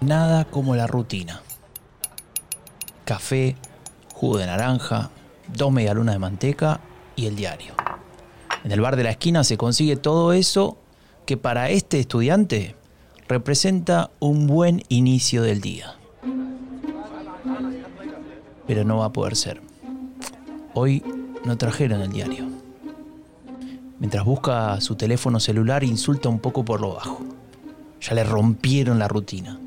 Nada como la rutina. Café, jugo de naranja, dos medialunas de manteca y el diario. En el bar de la esquina se consigue todo eso que para este estudiante representa un buen inicio del día. Pero no va a poder ser. Hoy no trajeron el diario. Mientras busca su teléfono celular, insulta un poco por lo bajo. Ya le rompieron la rutina.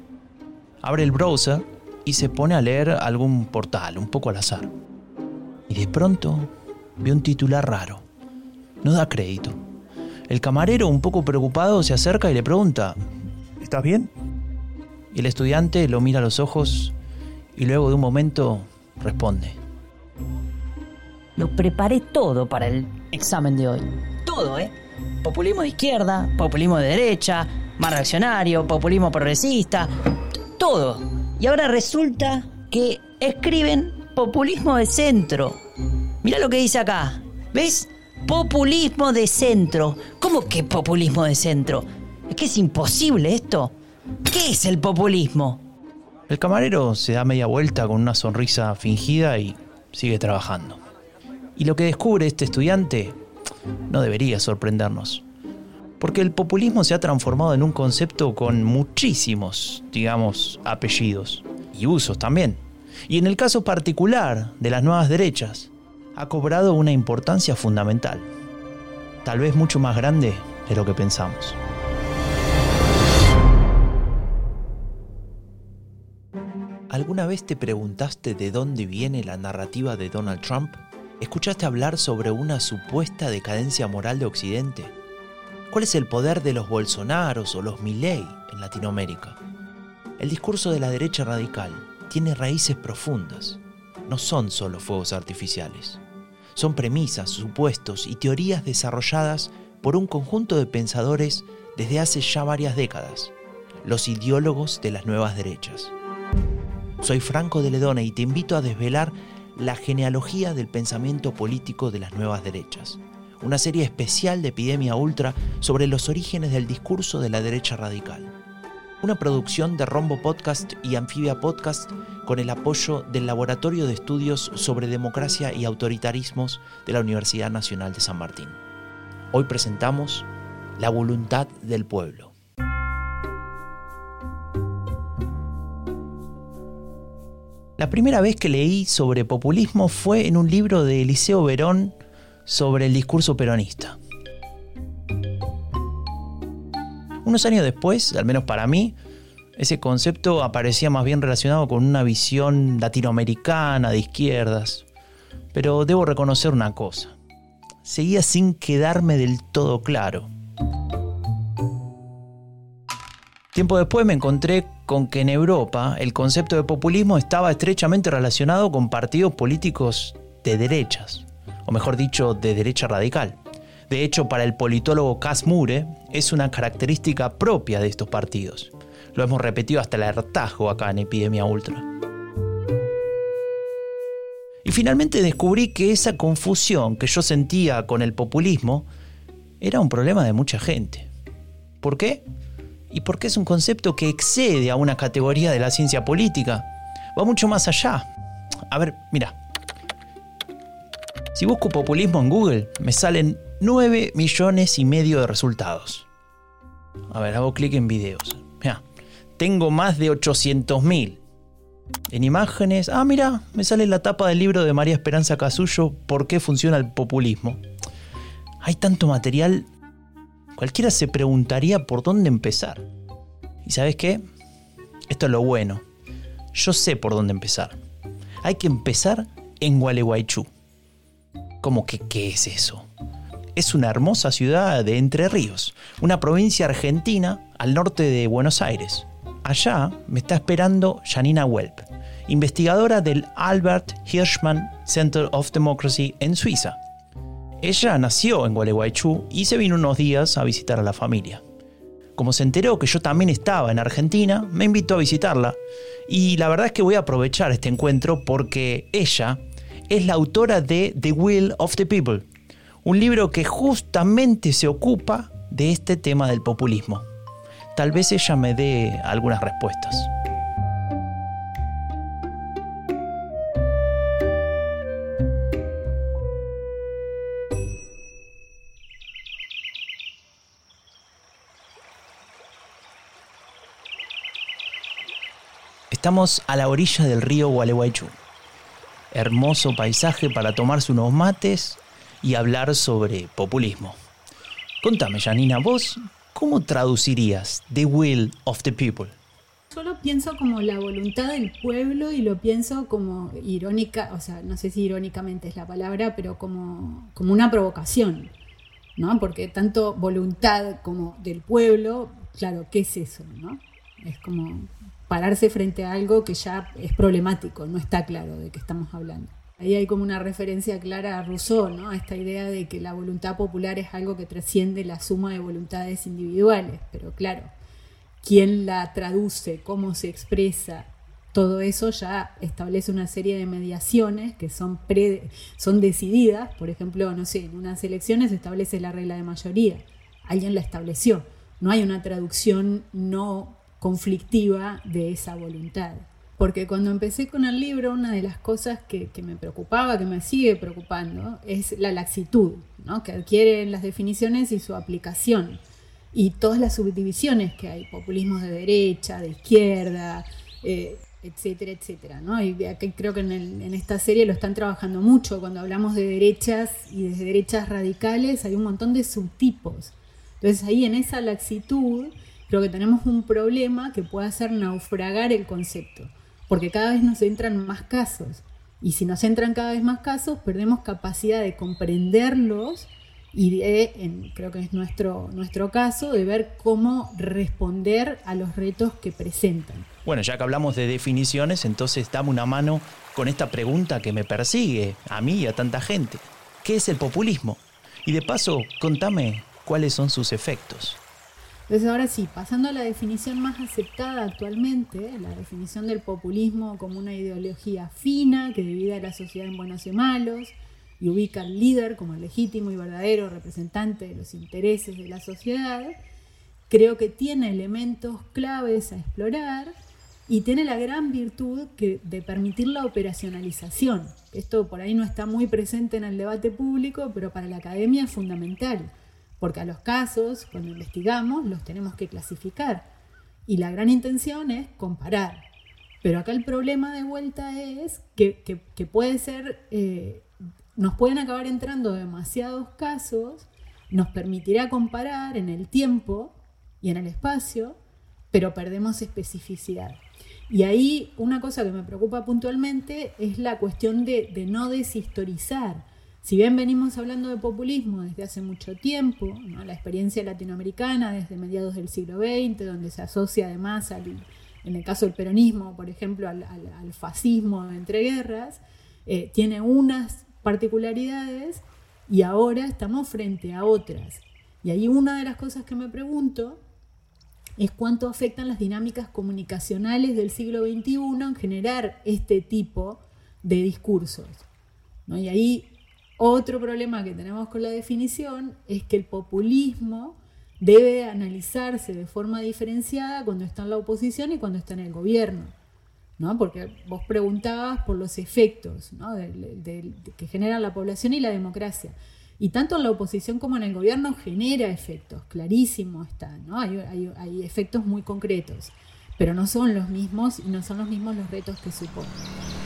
Abre el browser y se pone a leer algún portal, un poco al azar. Y de pronto ve un titular raro. No da crédito. El camarero, un poco preocupado, se acerca y le pregunta, ¿Estás bien? Y el estudiante lo mira a los ojos y luego de un momento responde. Lo preparé todo para el examen de hoy. Todo, ¿eh? Populismo de izquierda, populismo de derecha, más reaccionario, populismo progresista, todo. Y ahora resulta que escriben populismo de centro. Mira lo que dice acá. ¿Ves? Populismo de centro. ¿Cómo que populismo de centro? Es que es imposible esto. ¿Qué es el populismo? El camarero se da media vuelta con una sonrisa fingida y sigue trabajando. Y lo que descubre este estudiante no debería sorprendernos. Porque el populismo se ha transformado en un concepto con muchísimos, digamos, apellidos y usos también. Y en el caso particular de las nuevas derechas, ha cobrado una importancia fundamental, tal vez mucho más grande de lo que pensamos. ¿Alguna vez te preguntaste de dónde viene la narrativa de Donald Trump? ¿Escuchaste hablar sobre una supuesta decadencia moral de Occidente? ¿Cuál es el poder de los Bolsonaros o los Milley en Latinoamérica? El discurso de la derecha radical tiene raíces profundas. No son solo fuegos artificiales. Son premisas, supuestos y teorías desarrolladas por un conjunto de pensadores desde hace ya varias décadas, los ideólogos de las nuevas derechas. Soy Franco de Ledone y te invito a desvelar la genealogía del pensamiento político de las nuevas derechas, una serie especial de Epidemia Ultra sobre los orígenes del discurso de la derecha radical. Una producción de Rombo Podcast y Anfibia Podcast con el apoyo del Laboratorio de Estudios sobre Democracia y Autoritarismos de la Universidad Nacional de San Martín. Hoy presentamos La voluntad del pueblo. La primera vez que leí sobre populismo fue en un libro de Eliseo Verón sobre el discurso peronista. Unos años después, al menos para mí, ese concepto aparecía más bien relacionado con una visión latinoamericana de izquierdas. Pero debo reconocer una cosa. Seguía sin quedarme del todo claro. Tiempo después me encontré con que en Europa el concepto de populismo estaba estrechamente relacionado con partidos políticos de derechas, o mejor dicho, de derecha radical. De hecho, para el politólogo Cas Mure es una característica propia de estos partidos. Lo hemos repetido hasta el hartazgo acá en Epidemia Ultra. Y finalmente descubrí que esa confusión que yo sentía con el populismo era un problema de mucha gente. ¿Por qué? y porque es un concepto que excede a una categoría de la ciencia política. Va mucho más allá. A ver, mira. Si busco populismo en Google, me salen 9 millones y medio de resultados. A ver, hago clic en videos. Mira, tengo más de 800 mil. En imágenes, ah, mira, me sale la tapa del libro de María Esperanza Casullo, ¿Por qué funciona el populismo? Hay tanto material cualquiera se preguntaría por dónde empezar. ¿Y sabes qué? Esto es lo bueno. Yo sé por dónde empezar. Hay que empezar en Gualeguaychú. ¿Cómo que qué es eso? Es una hermosa ciudad de Entre Ríos, una provincia argentina al norte de Buenos Aires. Allá me está esperando Janina Welp, investigadora del Albert Hirschman Center of Democracy en Suiza. Ella nació en Gualeguaychú y se vino unos días a visitar a la familia. Como se enteró que yo también estaba en Argentina, me invitó a visitarla. Y la verdad es que voy a aprovechar este encuentro porque ella es la autora de The Will of the People, un libro que justamente se ocupa de este tema del populismo. Tal vez ella me dé algunas respuestas. Estamos a la orilla del río Gualeguaychú. Hermoso paisaje para tomarse unos mates y hablar sobre populismo. Contame, Janina, vos, ¿cómo traducirías The Will of the People? Yo lo pienso como la voluntad del pueblo y lo pienso como irónica, o sea, no sé si irónicamente es la palabra, pero como, como una provocación, ¿no? Porque tanto voluntad como del pueblo, claro, ¿qué es eso, no? Es como pararse frente a algo que ya es problemático, no está claro de qué estamos hablando. Ahí hay como una referencia clara a Rousseau, ¿no? A esta idea de que la voluntad popular es algo que trasciende la suma de voluntades individuales, pero claro, quién la traduce, cómo se expresa, todo eso ya establece una serie de mediaciones que son, son decididas, por ejemplo, no sé, en unas elecciones se establece la regla de mayoría, alguien la estableció, no hay una traducción no conflictiva de esa voluntad. Porque cuando empecé con el libro, una de las cosas que, me preocupaba, que me sigue preocupando, es la laxitud ¿no? que adquieren las definiciones y su aplicación. Y todas las subdivisiones que hay, populismos de derecha, de izquierda, eh, etcétera, etcétera. ¿no? Y creo que en, en, esta serie lo están trabajando mucho. Cuando hablamos de derechas y de derechas radicales, hay un montón de subtipos. Entonces ahí en esa laxitud creo que tenemos un problema que puede hacer naufragar el concepto porque cada vez nos entran más casos. Y si nos entran cada vez más casos, perdemos capacidad de comprenderlos y de, creo que es nuestro, nuestro caso, de ver cómo responder a los retos que presentan. Bueno, ya que hablamos de definiciones, entonces dame una mano con esta pregunta que me persigue a mí y a tanta gente. ¿Qué es el populismo? Y de paso, contame cuáles son sus efectos. Entonces ahora sí, pasando a la definición más aceptada actualmente, la definición del populismo como una ideología fina que divide a la sociedad en buenos y malos y ubica al líder como el legítimo y verdadero representante de los intereses de la sociedad, creo que tiene elementos claves a explorar y tiene la gran virtud de permitir la operacionalización. Esto por ahí no está muy presente en el debate público, pero para la academia es fundamental porque a los casos, cuando investigamos, los tenemos que clasificar. Y la gran intención es comparar. Pero acá el problema de vuelta es que, puede ser, eh, nos pueden acabar entrando demasiados casos, nos permitirá comparar en el tiempo y en el espacio, pero perdemos especificidad. Y ahí una cosa que me preocupa puntualmente es la cuestión de, de no deshistorizar si bien venimos hablando de populismo desde hace mucho tiempo, la experiencia latinoamericana desde mediados del siglo XX, donde se asocia además, en el caso del peronismo, por ejemplo, al, fascismo entre guerras, eh, tiene unas particularidades y ahora estamos frente a otras. Y ahí una de las cosas que me pregunto es cuánto afectan las dinámicas comunicacionales del siglo XXI en generar este tipo de discursos. Y ahí otro problema que tenemos con la definición es que el populismo debe analizarse de forma diferenciada cuando está en la oposición y cuando está en el gobierno. ¿no? Porque vos preguntabas por los efectos que generan la población y la democracia. Y tanto en la oposición como en el gobierno genera efectos, clarísimo está, ¿no? hay efectos muy concretos, pero no son los mismos y no son los mismos los retos que suponen.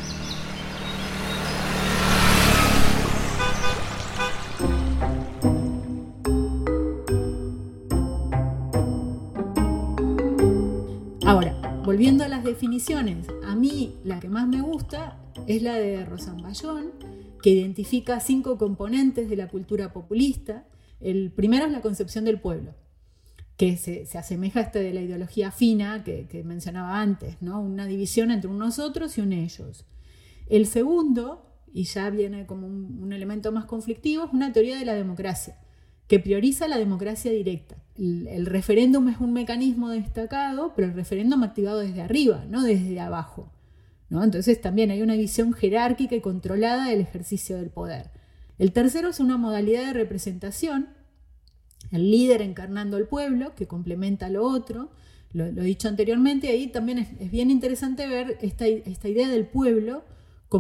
Volviendo a las definiciones, a mí la que más me gusta es la de Rosan Bayón, que identifica cinco componentes de la cultura populista. El primero es la concepción del pueblo, que se, asemeja a este de la ideología fina que, mencionaba antes, ¿no? una división entre un nosotros y un ellos. El segundo, y ya viene como un elemento más conflictivo, es una teoría de la democracia, que prioriza la democracia directa el, referéndum es un mecanismo destacado, pero el referéndum activado desde arriba, no desde abajo. Entonces también hay una visión jerárquica y controlada del ejercicio del poder. El tercero es una modalidad de representación, el líder encarnando al pueblo, que complementa lo otro. Lo, he dicho anteriormente, ahí también es, bien interesante ver esta, idea del pueblo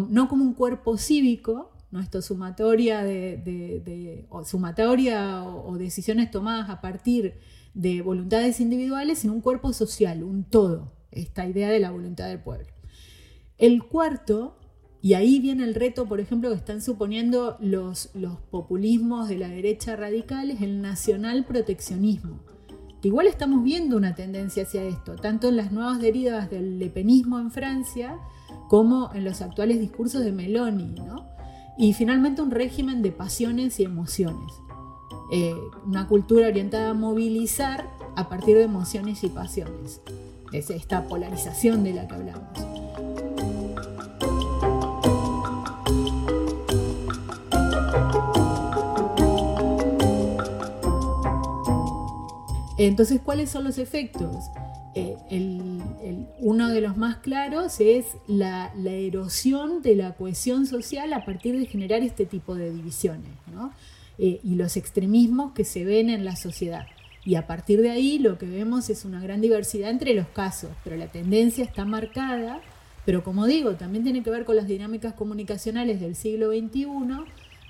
no como un cuerpo cívico, ¿no? sumatoria de, o sumatoria o, decisiones tomadas a partir de voluntades individuales en un cuerpo social, un todo. esta idea de la voluntad del pueblo. El cuarto, y ahí viene el reto, por ejemplo, que están suponiendo los, populismos de la derecha radical, es el nacional proteccionismo. Igual estamos viendo una tendencia hacia esto, tanto en las nuevas derivas del lepenismo en Francia como en los actuales discursos de Meloni, ¿no? Y finalmente un régimen de pasiones y emociones. Eh, una cultura orientada a movilizar a partir de emociones y pasiones. Es esta polarización de la que hablamos. Entonces, ¿cuáles son los efectos? Eh, uno de los más claros es la, erosión de la cohesión social a partir de generar este tipo de divisiones eh, y los extremismos que se ven en la sociedad. Y a partir de ahí lo que vemos es una gran diversidad entre los casos, pero la tendencia está marcada, pero como digo, también tiene que ver con las dinámicas comunicacionales del siglo XXI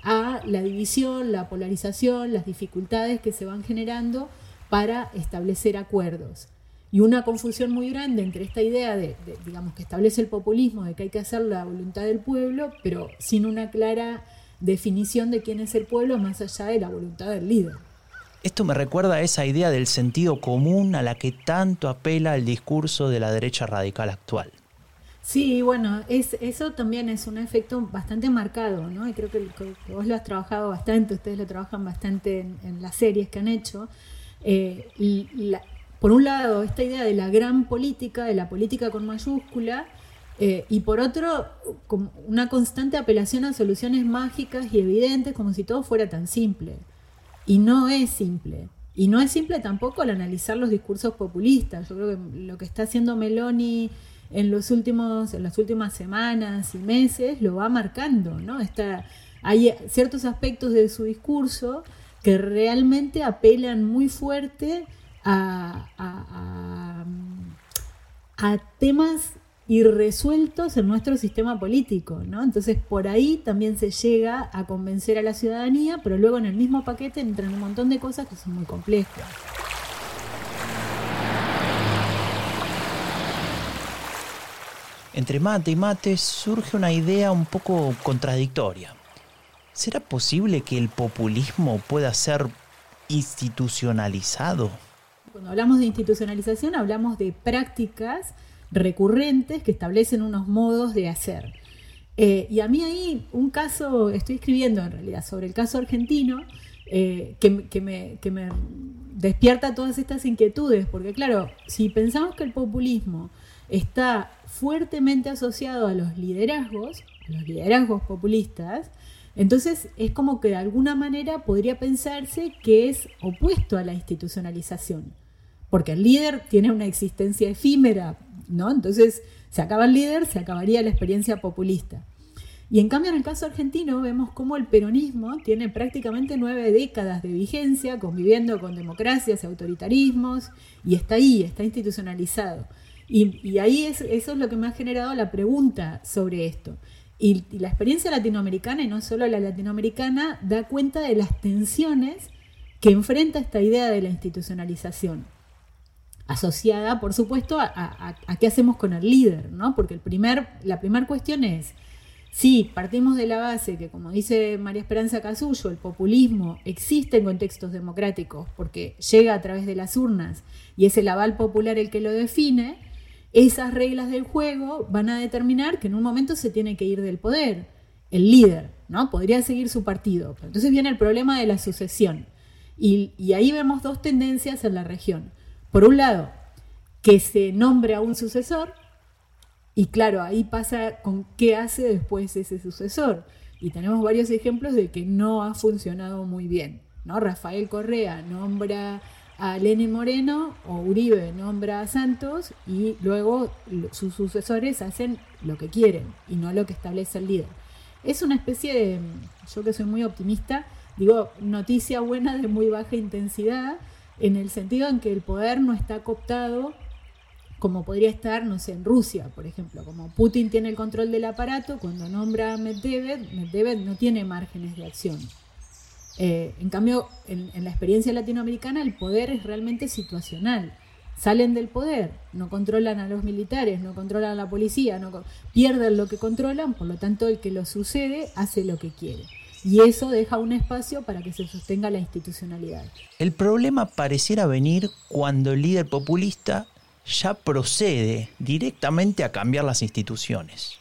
a la división, la polarización, las dificultades que se van generando para establecer acuerdos. Y una confusión muy grande entre esta idea de, digamos, que establece el populismo, de que hay que hacer la voluntad del pueblo, pero sin una clara definición de quién es el pueblo más allá de la voluntad del líder. Esto me recuerda a esa idea del sentido común a la que tanto apela el discurso de la derecha radical actual. Sí, bueno, es, eso también es un efecto bastante marcado, ¿no? Y creo que, vos lo has trabajado bastante, ustedes lo trabajan bastante en las series que han hecho. Eh, por un lado, esta idea de la gran política, de la política con mayúscula, eh, y por otro, una constante apelación a soluciones mágicas y evidentes, como si todo fuera tan simple. Y no es simple. Y no es simple tampoco al analizar los discursos populistas. Yo creo que lo que está haciendo Meloni en los últimos, en las últimas semanas y meses lo va marcando, ¿no? Está, hay ciertos aspectos de su discurso que realmente apelan muy fuerte a, temas irresueltos en nuestro sistema político, ¿no? Entonces por ahí también se llega a convencer a la ciudadanía, pero luego en el mismo paquete entran un montón de cosas que son muy complejas. Entre mate y mate surge una idea un poco contradictoria. ¿Será posible que el populismo pueda ser institucionalizado? Cuando hablamos de institucionalización hablamos de prácticas recurrentes que establecen unos modos de hacer. Eh, y a mí ahí un caso, estoy escribiendo en realidad sobre el caso argentino, eh, que, me, que me despierta todas estas inquietudes, porque claro, si pensamos que el populismo está fuertemente asociado a los liderazgos, a los liderazgos populistas, entonces es como que de alguna manera podría pensarse que es opuesto a la institucionalización, porque el líder tiene una existencia efímera, ¿no? Entonces se acaba el líder, se acabaría la experiencia populista. Y en cambio en el caso argentino vemos cómo el peronismo tiene prácticamente nueve décadas de vigencia, conviviendo con democracias y autoritarismos, y está ahí, está institucionalizado. Y, ahí es, eso es lo que me ha generado la pregunta sobre esto. Y, la experiencia latinoamericana, y no solo la latinoamericana, da cuenta de las tensiones que enfrenta esta idea de la institucionalización, asociada, por supuesto, a, qué hacemos con el líder, ¿no? Porque el primer, la primera cuestión es, si partimos de la base que, como dice María Esperanza Casullo, el populismo existe en contextos democráticos porque llega a través de las urnas y es el aval popular el que lo define, esas reglas del juego van a determinar que en un momento se tiene que ir del poder, el líder, ¿no? Podría seguir su partido. entonces viene el problema de la sucesión. Y, ahí vemos dos tendencias en la región. Por un lado, que se nombre a un sucesor, y claro, ahí pasa con qué hace después ese sucesor. Y tenemos varios ejemplos de que no ha funcionado muy bien. ¿no? Rafael Correa nombra a Lenin Moreno o Uribe nombra a Santos y luego sus sucesores hacen lo que quieren y no lo que establece el líder. Es una especie de, yo que soy muy optimista, digo, noticia buena de muy baja intensidad, en el sentido en que el poder no está cooptado como podría estar, no sé, en Rusia, por ejemplo, como Putin tiene el control del aparato, cuando nombra a Medvedev, Medvedev no tiene márgenes de acción. Eh, en cambio, en, la experiencia latinoamericana el poder es realmente situacional. salen del poder, no controlan a los militares, no controlan a la policía, no pierden lo que controlan, por lo tanto el que lo sucede hace lo que quiere. Y eso deja un espacio para que se sostenga la institucionalidad. El problema pareciera venir cuando el líder populista ya procede directamente a cambiar las instituciones.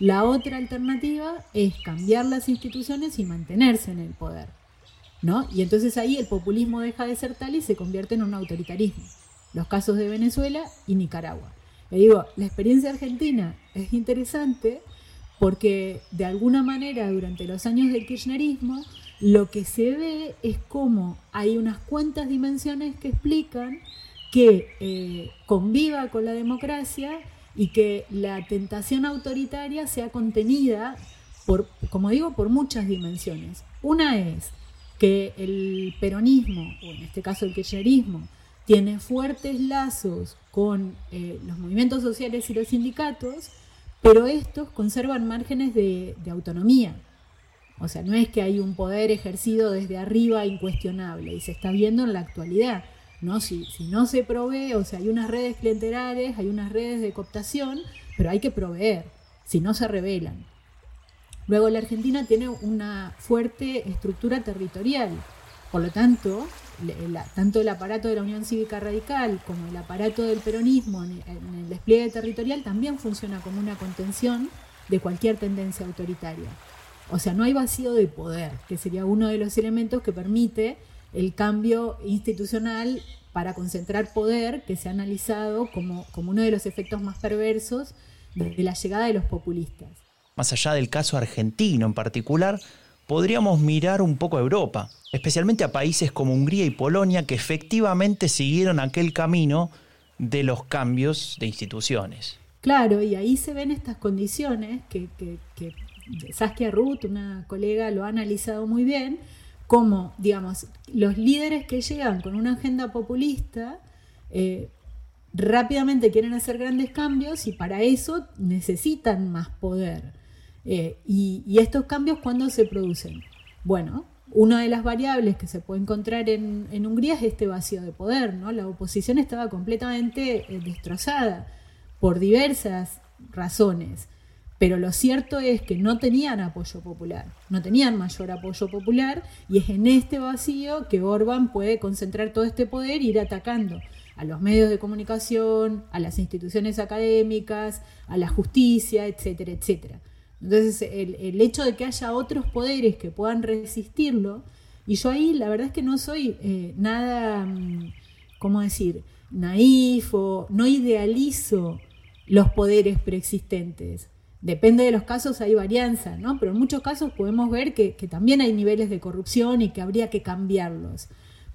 La otra alternativa es cambiar las instituciones y mantenerse en el poder. ¿no? Y entonces ahí el populismo deja de ser tal y se convierte en un autoritarismo los casos de Venezuela y Nicaragua. Le digo, la experiencia argentina es interesante porque de alguna manera durante los años del kirchnerismo lo que se ve es cómo hay unas cuantas dimensiones que explican que eh, conviva con la democracia y que la tentación autoritaria sea contenida por, como digo, por muchas dimensiones. Una es que el peronismo, o en este caso el kirchnerismo, tiene fuertes lazos con eh, los movimientos sociales y los sindicatos, pero estos conservan márgenes de, autonomía. O sea, no es que hay un poder ejercido desde arriba incuestionable y se está viendo en la actualidad. ¿no? Si, si no se provee, o sea, hay unas redes clientelares, hay unas redes de cooptación, pero hay que proveer, si no se revelan. Luego la Argentina tiene una fuerte estructura territorial, por lo tanto, tanto el aparato de la Unión Cívica Radical como el aparato del peronismo en, el despliegue territorial también funciona como una contención de cualquier tendencia autoritaria. O sea, no hay vacío de poder, que sería uno de los elementos que permite el cambio institucional para concentrar poder, que se ha analizado como, como uno de los efectos más perversos de la llegada de los populistas. Más allá del caso argentino en particular, podríamos mirar un poco a Europa, especialmente a países como Hungría y Polonia que efectivamente siguieron aquel camino de los cambios de instituciones. Claro, y ahí se ven estas condiciones que, Saskia Ruth, una colega, lo ha analizado muy bien, como, digamos, los líderes que llegan con una agenda populista eh, rápidamente quieren hacer grandes cambios y para eso necesitan más poder. Eh, y, estos cambios, ¿cuándo se producen? Bueno, una de las variables que se puede encontrar en, Hungría es este vacío de poder, ¿no? La oposición estaba completamente eh, destrozada por diversas razones, pero lo cierto es que no tenían apoyo popular, no tenían mayor apoyo popular y es en este vacío que Orban puede concentrar todo este poder e ir atacando a los medios de comunicación, a las instituciones académicas, a la justicia, etcétera, etcétera. Entonces, el, hecho de que haya otros poderes que puedan resistirlo, y yo ahí la verdad es que no soy eh, nada, mm, ¿cómo decir?, naif o no idealizo los poderes preexistentes. Depende de los casos, hay varianza, ¿no? Pero en muchos casos podemos ver que, que también hay niveles de corrupción y que habría que cambiarlos.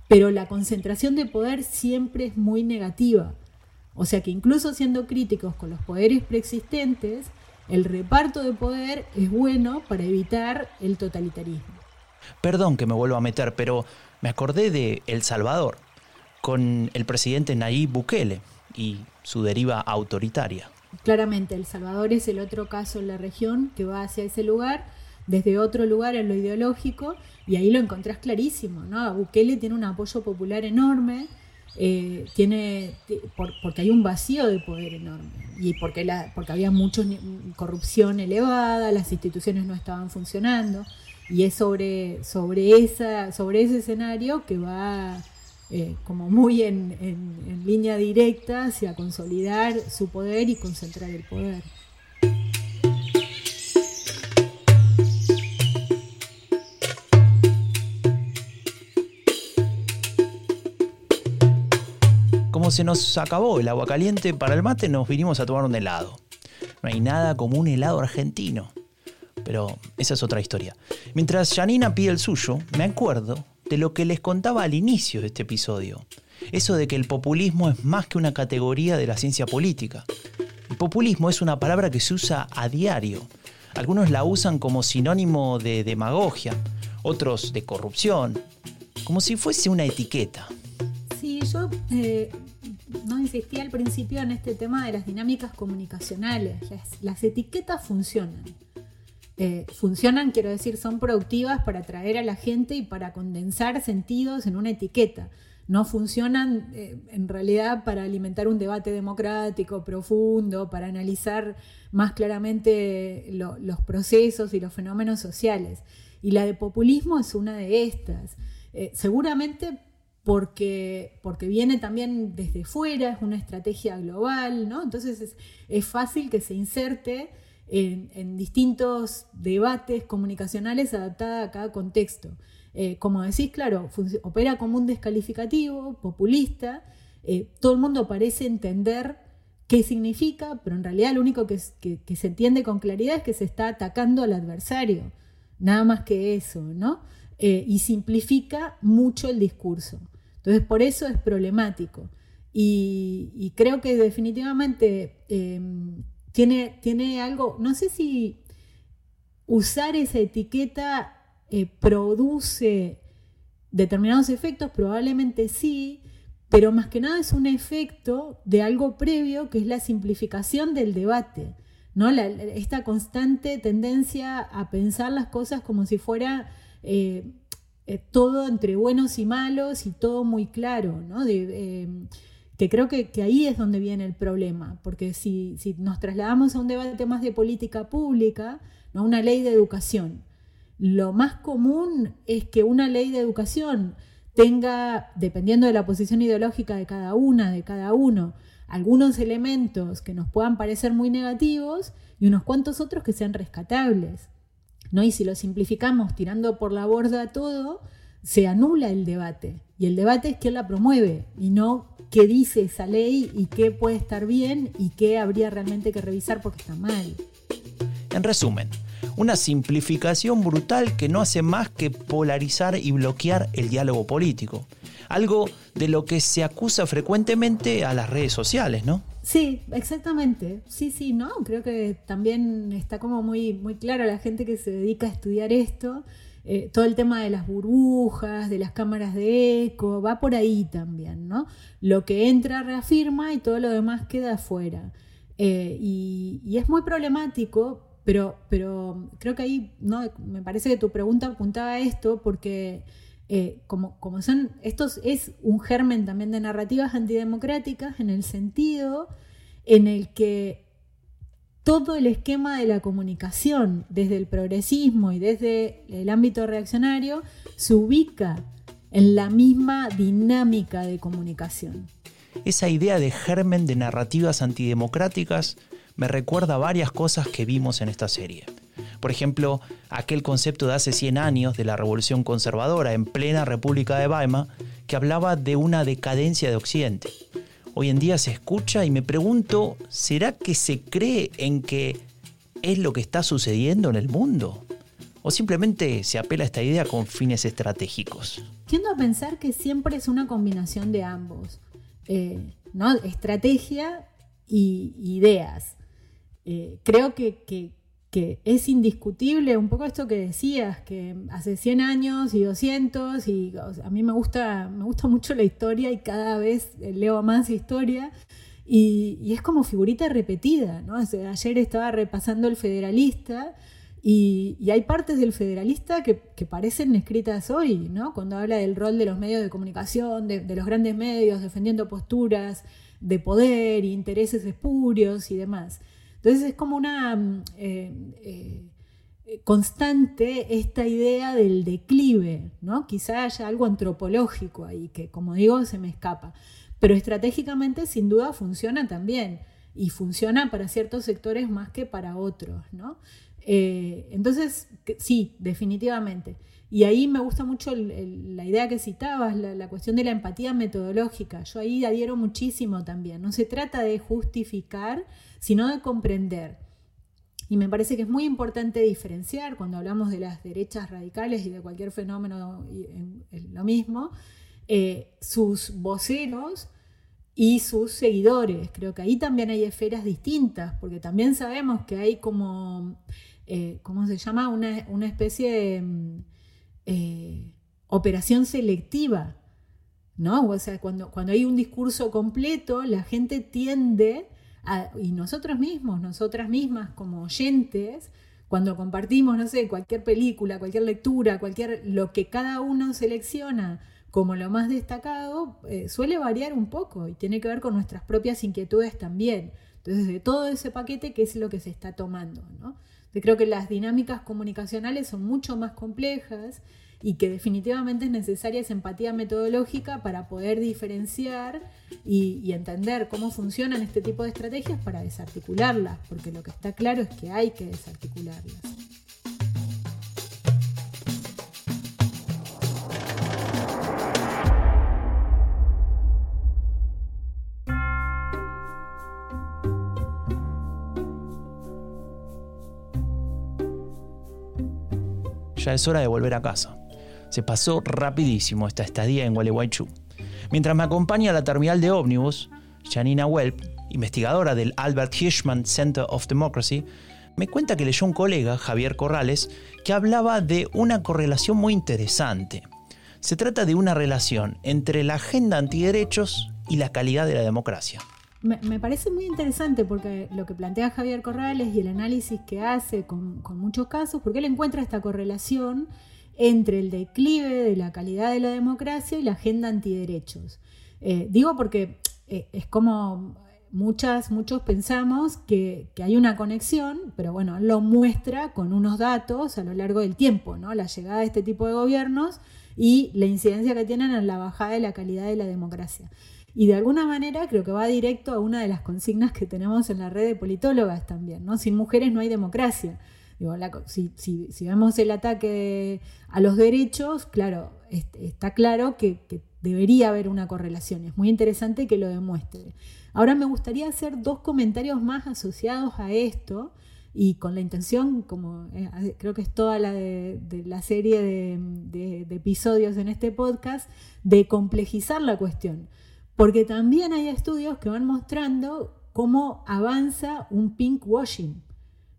Pero la concentración de poder siempre es muy negativa. O sea que incluso siendo críticos con los poderes preexistentes, el reparto de poder es bueno para evitar el totalitarismo. Perdón que me vuelva a meter, pero me acordé de El Salvador, con el presidente Nayib Bukele y su deriva autoritaria. Claramente, El Salvador es el otro caso en la región que va hacia ese lugar, desde otro lugar en lo ideológico, y ahí lo encontrás clarísimo, ¿no? Bukele tiene un apoyo popular enorme, eh, tiene porque hay un vacío de poder enorme y porque la porque había mucha corrupción elevada las instituciones no estaban funcionando y es sobre sobre esa sobre ese escenario que va eh, como muy en, en línea directa hacia consolidar su poder y concentrar el poder. Se nos acabó el agua caliente para el mate, nos vinimos a tomar un helado. No hay nada como un helado argentino. Pero esa es otra historia. Mientras Janina pide el suyo, me acuerdo de lo que les contaba al inicio de este episodio. Eso de que el populismo es más que una categoría de la ciencia política. El populismo es una palabra que se usa a diario. Algunos la usan como sinónimo de demagogia, otros de corrupción, como si fuese una etiqueta. Sí, yo eh, no insistí al principio en este tema de las dinámicas comunicacionales. Las, etiquetas funcionan. Eh, funcionan, quiero decir, son productivas para atraer a la gente y para condensar sentidos en una etiqueta. no funcionan eh, en realidad para alimentar un debate democrático profundo, para analizar más claramente los procesos y los fenómenos sociales. Y la de populismo es una de estas. Eh, seguramente porque, porque viene también desde fuera, es una estrategia global, ¿no? Entonces es, fácil que se inserte en, distintos debates comunicacionales adaptada a cada contexto. Eh, como decís, claro, opera como un descalificativo, populista, eh, todo el mundo parece entender qué significa, pero en realidad lo único que, se entiende con claridad es que se está atacando al adversario, nada más que eso, ¿no? Eh, y simplifica mucho el discurso. Entonces, por eso es problemático. Y, creo que definitivamente em, tiene, tiene algo, no sé si usar esa etiqueta eh, produce determinados efectos, probablemente sí, pero más que nada es un efecto de algo previo que es la simplificación del debate, ¿no? esta constante tendencia a pensar las cosas como si fuera eh, eh, todo entre buenos y malos y todo muy claro, ¿no? Em, que creo que, ahí es donde viene el problema, porque si, nos trasladamos a un debate más de política pública, ¿no? una ley de educación, lo más común es que una ley de educación tenga, dependiendo de la posición ideológica de cada una, de cada uno, algunos elementos que nos puedan parecer muy negativos y unos cuantos otros que sean rescatables. ¿No? Y si lo simplificamos tirando por la borda todo, se anula el debate. Y el debate es quién la promueve y no qué dice esa ley y qué puede estar bien y qué habría realmente que revisar porque está mal. En resumen, una simplificación brutal que no hace más que polarizar y bloquear el diálogo político. Algo de lo que se acusa frecuentemente a las redes sociales, ¿no? Sí, exactamente. Sí, sí, ¿no? Creo que también está como muy, muy claro la gente que se dedica a estudiar esto. Eh, todo el tema de las burbujas, de las cámaras de eco, va por ahí también, ¿no? Lo que entra reafirma y todo lo demás queda afuera. Eh, y, es muy problemático, pero, pero creo que ahí, ¿no? Me parece que tu pregunta apuntaba a esto porque eh, como, como son, esto es un germen también de narrativas antidemocráticas en el sentido en el que todo el esquema de la comunicación, desde el progresismo y desde el ámbito reaccionario, se ubica en la misma dinámica de comunicación. Esa idea de germen de narrativas antidemocráticas me recuerda varias cosas que vimos en esta serie. Por ejemplo, aquel concepto de hace 100 años de la revolución conservadora en plena República de Weimar, que hablaba de una decadencia de Occidente. Hoy en día se escucha y me pregunto, ¿será que se cree en que es lo que está sucediendo en el mundo? ¿O simplemente se apela a esta idea con fines estratégicos? Tiendo a pensar que siempre es una combinación de ambos. Eh, ¿no? Estrategia y ideas. Eh, creo que, que es indiscutible un poco esto que decías, que hace 100 años y 200, y a mí me gusta, me gusta mucho la historia y cada vez leo más historia, y, es como figurita repetida, ¿no? ayer estaba repasando el federalista, y, hay partes del federalista que, parecen escritas hoy, ¿no? Cuando habla del rol de los medios de comunicación, de, de los grandes medios, defendiendo posturas de poder, intereses espurios y demás. Entonces es como una mm, eh, eh, constante esta idea del declive, ¿no? Quizá haya algo antropológico ahí que, como digo, se me escapa. Pero estratégicamente sin duda funciona también y funciona para ciertos sectores más que para otros, ¿no? Eh, entonces, sí, definitivamente. Y ahí me gusta mucho la idea que citabas, la, la, cuestión de la empatía metodológica. Yo ahí adhiero muchísimo también. No se trata de justificar, sino de comprender. Y me parece que es muy importante diferenciar cuando hablamos de las derechas radicales y de cualquier fenómeno, lo mismo, eh, sus voceros y sus seguidores. Creo que ahí también hay esferas distintas, porque también sabemos que hay como, eh, ¿cómo se llama? Una, especie de mm, eh, operación selectiva, ¿no? O sea, cuando, cuando hay un discurso completo, la gente tiende y nosotros mismos, nosotras mismas como oyentes, cuando compartimos, no sé, cualquier película, cualquier lectura, cualquier lo que cada uno selecciona como lo más destacado, eh, suele variar un poco y tiene que ver con nuestras propias inquietudes también. Entonces, de todo ese paquete, ¿qué es lo que se está tomando? ¿no? Yo creo que las dinámicas comunicacionales son mucho más complejas y que definitivamente es necesaria esa empatía metodológica para poder diferenciar y, entender cómo funcionan este tipo de estrategias para desarticularlas, porque lo que está claro es que hay que desarticularlas. Ya es hora de volver a casa. Se pasó rapidísimo esta estadía en Gualeguaychú. Mientras me acompaña a la terminal de ómnibus, Janina Welp, investigadora del Albert Hirschman Center of Democracy, me cuenta que leyó un colega, Javier Corrales, que hablaba de una correlación muy interesante. Se trata de una relación entre la agenda antiderechos y la calidad de la democracia. Me, parece muy interesante porque lo que plantea Javier Corrales y el análisis que hace con, con muchos casos, porque él encuentra esta correlación entre el declive de la calidad de la democracia y la agenda antiderechos. Eh, digo porque eh, es como muchas, muchos pensamos que, que, hay una conexión, pero bueno, lo muestra con unos datos a lo largo del tiempo, ¿no? La llegada de este tipo de gobiernos y la incidencia que tienen en la bajada de la calidad de la democracia. Y de alguna manera creo que va directo a una de las consignas que tenemos en la red de politólogas también, ¿no? Sin mujeres no hay democracia. Si, vemos el ataque a los derechos, claro, est está claro que, debería haber una correlación. Es muy interesante que lo demuestre. Ahora me gustaría hacer dos comentarios más asociados a esto y con la intención, como eh, creo que es toda la de, la serie de, de, de episodios en este podcast, de complejizar la cuestión. Porque también hay estudios que van mostrando cómo avanza un pink washing.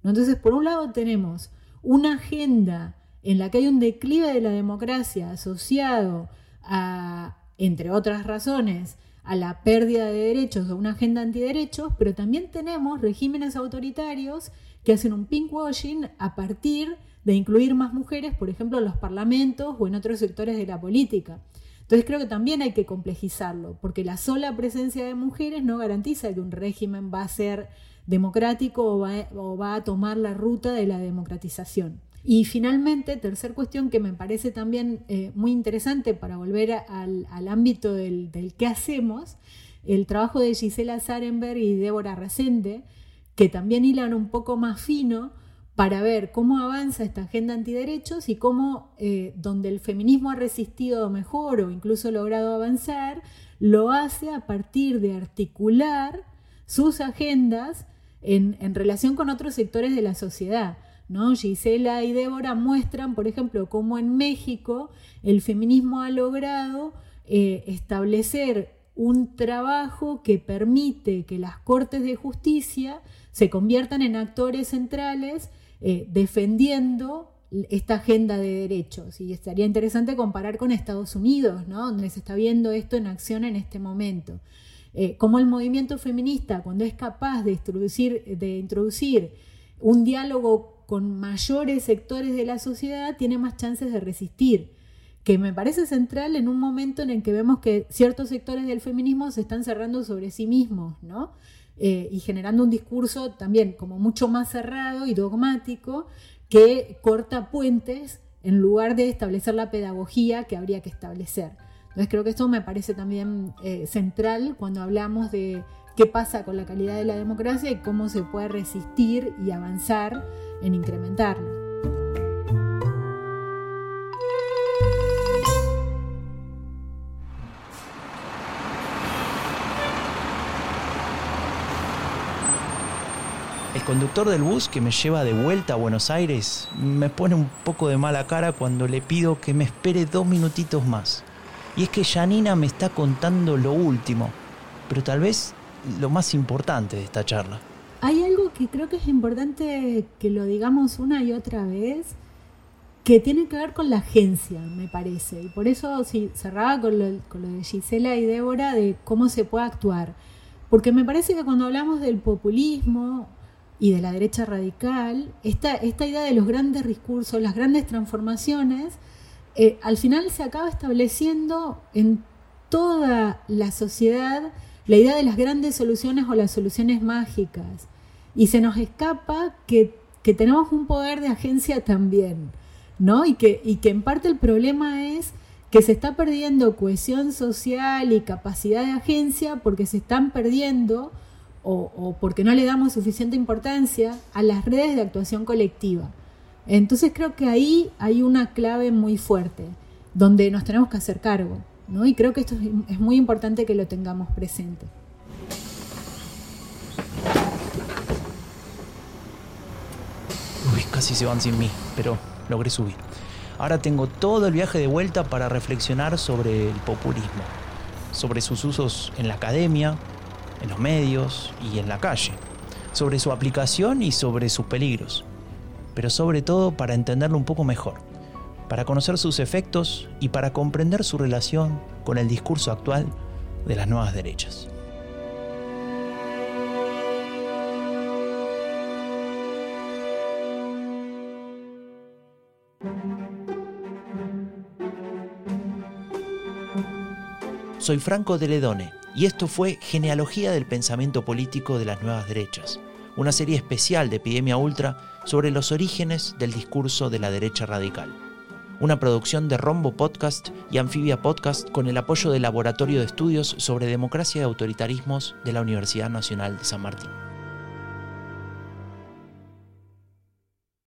Entonces, por un lado tenemos una agenda en la que hay un declive de la democracia asociado a, entre otras razones, a la pérdida de derechos o una agenda antiderechos, pero también tenemos regímenes autoritarios que hacen un pinkwashing a partir de incluir más mujeres, por ejemplo, en los parlamentos o en otros sectores de la política. Entonces creo que también hay que complejizarlo, porque la sola presencia de mujeres no garantiza que un régimen va a ser democrático o va, a tomar la ruta de la democratización. Y finalmente, tercer cuestión que me parece también eh, muy interesante para volver al, ámbito del, qué hacemos, el trabajo de Gisela Sarenberg y Débora Resende, que también hilan un poco más fino para ver cómo avanza esta agenda antiderechos y cómo eh, donde el feminismo ha resistido mejor o incluso logrado avanzar, lo hace a partir de articular sus agendas en, relación con otros sectores de la sociedad. ¿no? Gisela y Débora muestran, por ejemplo, cómo en México el feminismo ha logrado eh, establecer un trabajo que permite que las cortes de justicia se conviertan en actores centrales eh, defendiendo esta agenda de derechos. Y estaría interesante comparar con Estados Unidos, ¿no? donde se está viendo esto en acción en este momento. Eh, como el movimiento feminista, cuando es capaz de introducir, de introducir un diálogo con mayores sectores de la sociedad, tiene más chances de resistir que me parece central en un momento en el que vemos que ciertos sectores del feminismo se están cerrando sobre sí mismos, ¿no? Eh, y generando un discurso también como mucho más cerrado y dogmático que corta puentes en lugar de establecer la pedagogía que habría que establecer. Entonces creo que esto me parece también eh, central cuando hablamos de qué pasa con la calidad de la democracia y cómo se puede resistir y avanzar en incrementarla. El conductor del bus que me lleva de vuelta a Buenos Aires me pone un poco de mala cara cuando le pido que me espere dos minutitos más. Y es que Janina me está contando lo último, pero tal vez lo más importante de esta charla. Hay algo que creo que es importante que lo digamos una y otra vez, que tiene que ver con la agencia, me parece. Y por eso sí, cerraba con lo, de Gisela y Débora de cómo se puede actuar. Porque me parece que cuando hablamos del populismo y de la derecha radical, esta, esta idea de los grandes discursos, las grandes transformaciones, eh, al final se acaba estableciendo en toda la sociedad la idea de las grandes soluciones o las soluciones mágicas. Y se nos escapa que, tenemos un poder de agencia también, ¿no? Y que, y que en parte el problema es que se está perdiendo cohesión social y capacidad de agencia porque se están perdiendo o, o, porque no le damos suficiente importancia a las redes de actuación colectiva. Entonces creo que ahí hay una clave muy fuerte, donde nos tenemos que hacer cargo. ¿no? Y creo que esto es muy importante que lo tengamos presente. Uy, casi se van sin mí, pero logré subir. Ahora tengo todo el viaje de vuelta para reflexionar sobre el populismo, sobre sus usos en la academia, en los medios y en la calle, sobre su aplicación y sobre sus peligros, pero sobre todo para entenderlo un poco mejor para conocer sus efectos y para comprender su relación con el discurso actual de las nuevas derechas. Soy Franco de Ledone y esto fue Genealogía del Pensamiento Político de las Nuevas Derechas, una serie especial de Epidemia Ultra sobre los orígenes del discurso de la derecha radical una producción de Rombo Podcast y Anfibia Podcast con el apoyo del Laboratorio de Estudios sobre Democracia y Autoritarismos de la Universidad Nacional de San Martín.